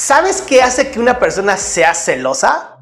¿Sabes qué hace que una persona sea celosa?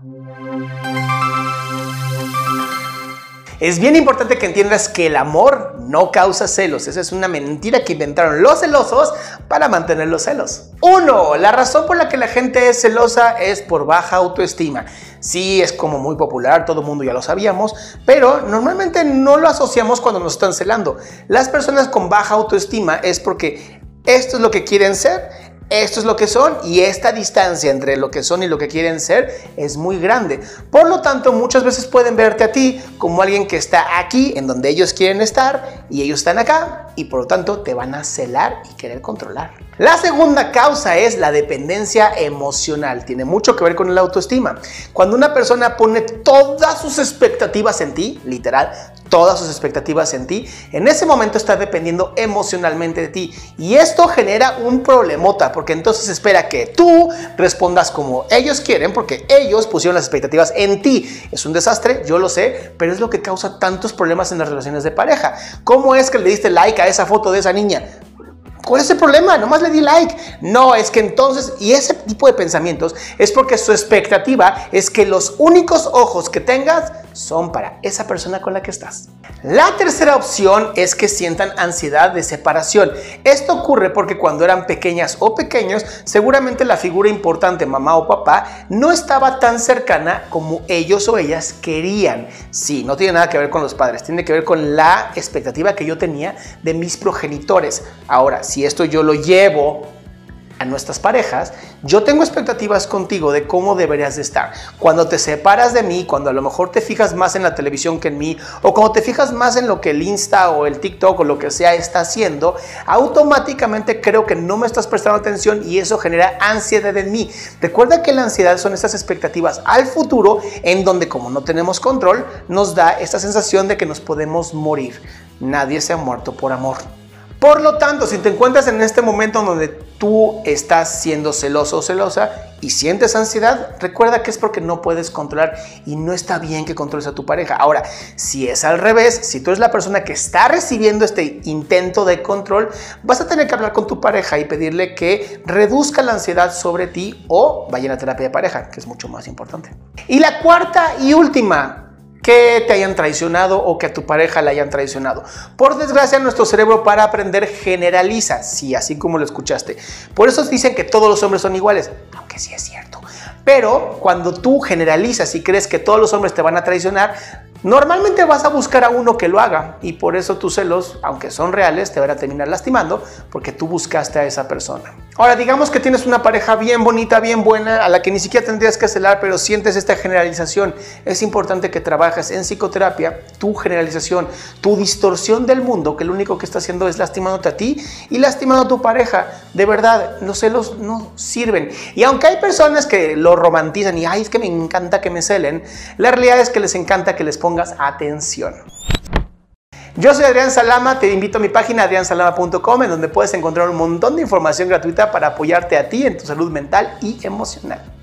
Es bien importante que entiendas que el amor no causa celos. Esa es una mentira que inventaron los celosos para mantener los celos. Uno, la razón por la que la gente es celosa es por baja autoestima. Sí, es como muy popular, todo el mundo ya lo sabíamos, pero normalmente no lo asociamos cuando nos están celando. Las personas con baja autoestima es porque esto es lo que quieren ser esto es lo que son y esta distancia entre lo que son y lo que quieren ser es muy grande. Por lo tanto, muchas veces pueden verte a ti como alguien que está aquí en donde ellos quieren estar y ellos están acá y por lo tanto te van a celar y querer controlar. La segunda causa es la dependencia emocional. Tiene mucho que ver con la autoestima. Cuando una persona pone todas sus expectativas en ti, literal, todas sus expectativas en ti, en ese momento está dependiendo emocionalmente de ti. Y esto genera un problemota, porque entonces espera que tú respondas como ellos quieren, porque ellos pusieron las expectativas en ti. Es un desastre, yo lo sé, pero es lo que causa tantos problemas en las relaciones de pareja. ¿Cómo es que le diste like a esa foto de esa niña? ¿Cuál es el problema? Nomás le di like. No, es que entonces, y ese tipo de pensamientos es porque su expectativa es que los únicos ojos que tengas son para esa persona con la que estás. La tercera opción es que sientan ansiedad de separación. Esto ocurre porque cuando eran pequeñas o pequeños, seguramente la figura importante, mamá o papá, no estaba tan cercana como ellos o ellas querían. Sí, no tiene nada que ver con los padres, tiene que ver con la expectativa que yo tenía de mis progenitores. Ahora, si esto yo lo llevo a nuestras parejas, yo tengo expectativas contigo de cómo deberías de estar. Cuando te separas de mí, cuando a lo mejor te fijas más en la televisión que en mí, o cuando te fijas más en lo que el Insta o el TikTok o lo que sea está haciendo, automáticamente creo que no me estás prestando atención y eso genera ansiedad en mí. Recuerda que la ansiedad son estas expectativas al futuro en donde como no tenemos control, nos da esta sensación de que nos podemos morir. Nadie se ha muerto por amor. Por lo tanto, si te encuentras en este momento donde tú estás siendo celoso o celosa y sientes ansiedad, recuerda que es porque no puedes controlar y no está bien que controles a tu pareja. Ahora, si es al revés, si tú eres la persona que está recibiendo este intento de control, vas a tener que hablar con tu pareja y pedirle que reduzca la ansiedad sobre ti o vaya a terapia de pareja, que es mucho más importante. Y la cuarta y última, que te hayan traicionado o que a tu pareja la hayan traicionado. Por desgracia, nuestro cerebro para aprender generaliza, sí, así como lo escuchaste. Por eso dicen que todos los hombres son iguales, aunque sí es cierto. Pero cuando tú generalizas y crees que todos los hombres te van a traicionar, Normalmente vas a buscar a uno que lo haga y por eso tus celos, aunque son reales, te van a terminar lastimando porque tú buscaste a esa persona. Ahora, digamos que tienes una pareja bien bonita, bien buena, a la que ni siquiera tendrías que celar, pero sientes esta generalización. Es importante que trabajes en psicoterapia tu generalización, tu distorsión del mundo, que lo único que está haciendo es lastimándote a ti y lastimando a tu pareja. De verdad, los celos no sirven. Y aunque hay personas que lo romantizan y, ay, es que me encanta que me celen, la realidad es que les encanta que les atención. Yo soy Adrián Salama, te invito a mi página adriansalama.com en donde puedes encontrar un montón de información gratuita para apoyarte a ti en tu salud mental y emocional.